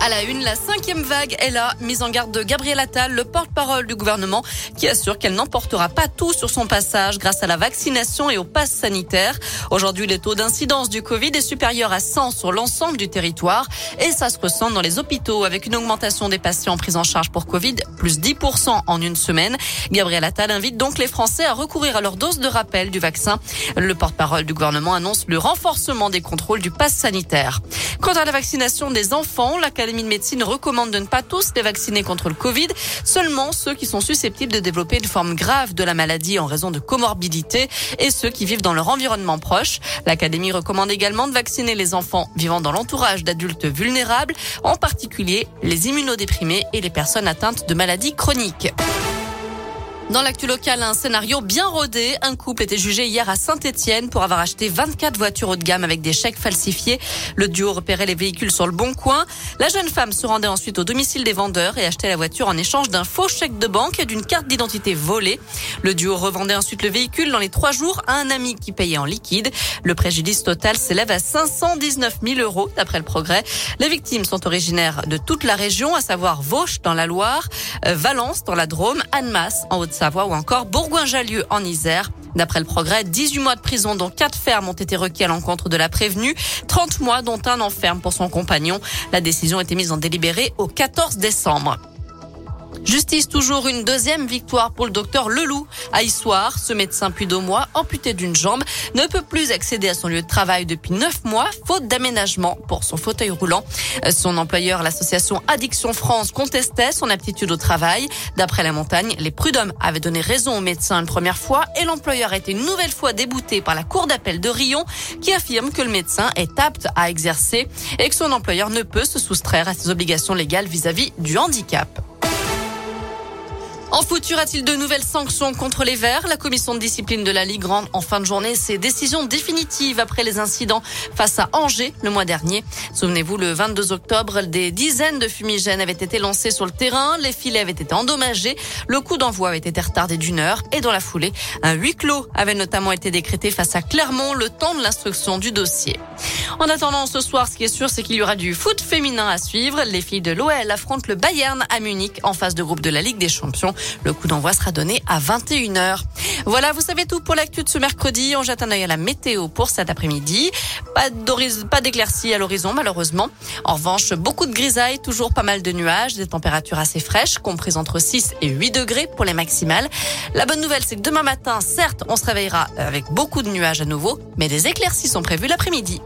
À la une, la cinquième vague est là. Mise en garde de Gabriel Attal, le porte-parole du gouvernement, qui assure qu'elle n'emportera pas tout sur son passage grâce à la vaccination et au pass sanitaire. Aujourd'hui, le taux d'incidence du Covid est supérieur à 100 sur l'ensemble du territoire et ça se ressent dans les hôpitaux avec une augmentation des patients pris en charge pour Covid, plus 10% en une semaine. Gabriel Attal invite donc les Français à recourir à leur dose de rappel du vaccin. Le porte-parole du gouvernement annonce le renforcement des contrôles du pass sanitaire. Quant à la vaccination des enfants, l'Académie de médecine recommande de ne pas tous les vacciner contre le Covid, seulement ceux qui sont susceptibles de développer une forme grave de la maladie en raison de comorbidité et ceux qui vivent dans leur environnement proche. L'Académie recommande également de vacciner les enfants vivant dans l'entourage d'adultes vulnérables, en particulier les immunodéprimés et les personnes atteintes de maladies chroniques. Dans l'actu local, un scénario bien rodé. Un couple était jugé hier à Saint-Etienne pour avoir acheté 24 voitures haut de gamme avec des chèques falsifiés. Le duo repérait les véhicules sur le bon coin. La jeune femme se rendait ensuite au domicile des vendeurs et achetait la voiture en échange d'un faux chèque de banque et d'une carte d'identité volée. Le duo revendait ensuite le véhicule dans les trois jours à un ami qui payait en liquide. Le préjudice total s'élève à 519 000 euros d'après le progrès. Les victimes sont originaires de toute la région, à savoir Vauche dans la Loire, euh, Valence dans la Drôme, Annemasse en haute Savoie ou encore Bourgoin-Jallieu en Isère. D'après le progrès, 18 mois de prison dont 4 fermes ont été requis à l'encontre de la prévenue, 30 mois dont un enferme pour son compagnon. La décision a été mise en délibéré au 14 décembre. Justice toujours une deuxième victoire pour le docteur Leloup à Issoire. Ce médecin plus deux mois, amputé d'une jambe, ne peut plus accéder à son lieu de travail depuis neuf mois, faute d'aménagement pour son fauteuil roulant. Son employeur, l'association Addiction France, contestait son aptitude au travail. D'après la montagne, les prud'hommes avaient donné raison au médecin une première fois et l'employeur a été une nouvelle fois débouté par la cour d'appel de Rion qui affirme que le médecin est apte à exercer et que son employeur ne peut se soustraire à ses obligations légales vis-à-vis -vis du handicap. En foot, a-t-il de nouvelles sanctions contre les Verts? La commission de discipline de la Ligue rend en fin de journée ses décisions définitives après les incidents face à Angers le mois dernier. Souvenez-vous, le 22 octobre, des dizaines de fumigènes avaient été lancés sur le terrain, les filets avaient été endommagés, le coup d'envoi avait été retardé d'une heure et dans la foulée, un huis clos avait notamment été décrété face à Clermont le temps de l'instruction du dossier. En attendant ce soir, ce qui est sûr, c'est qu'il y aura du foot féminin à suivre. Les filles de l'OL affrontent le Bayern à Munich en phase de groupe de la Ligue des Champions. Le coup d'envoi sera donné à 21h. Voilà, vous savez tout pour l'actu de ce mercredi. On jette un œil à la météo pour cet après-midi. Pas d'éclaircies à l'horizon, malheureusement. En revanche, beaucoup de grisailles, toujours pas mal de nuages, des températures assez fraîches, comprises entre 6 et 8 degrés pour les maximales. La bonne nouvelle, c'est que demain matin, certes, on se réveillera avec beaucoup de nuages à nouveau, mais des éclaircies sont prévues l'après-midi.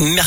Mercredi.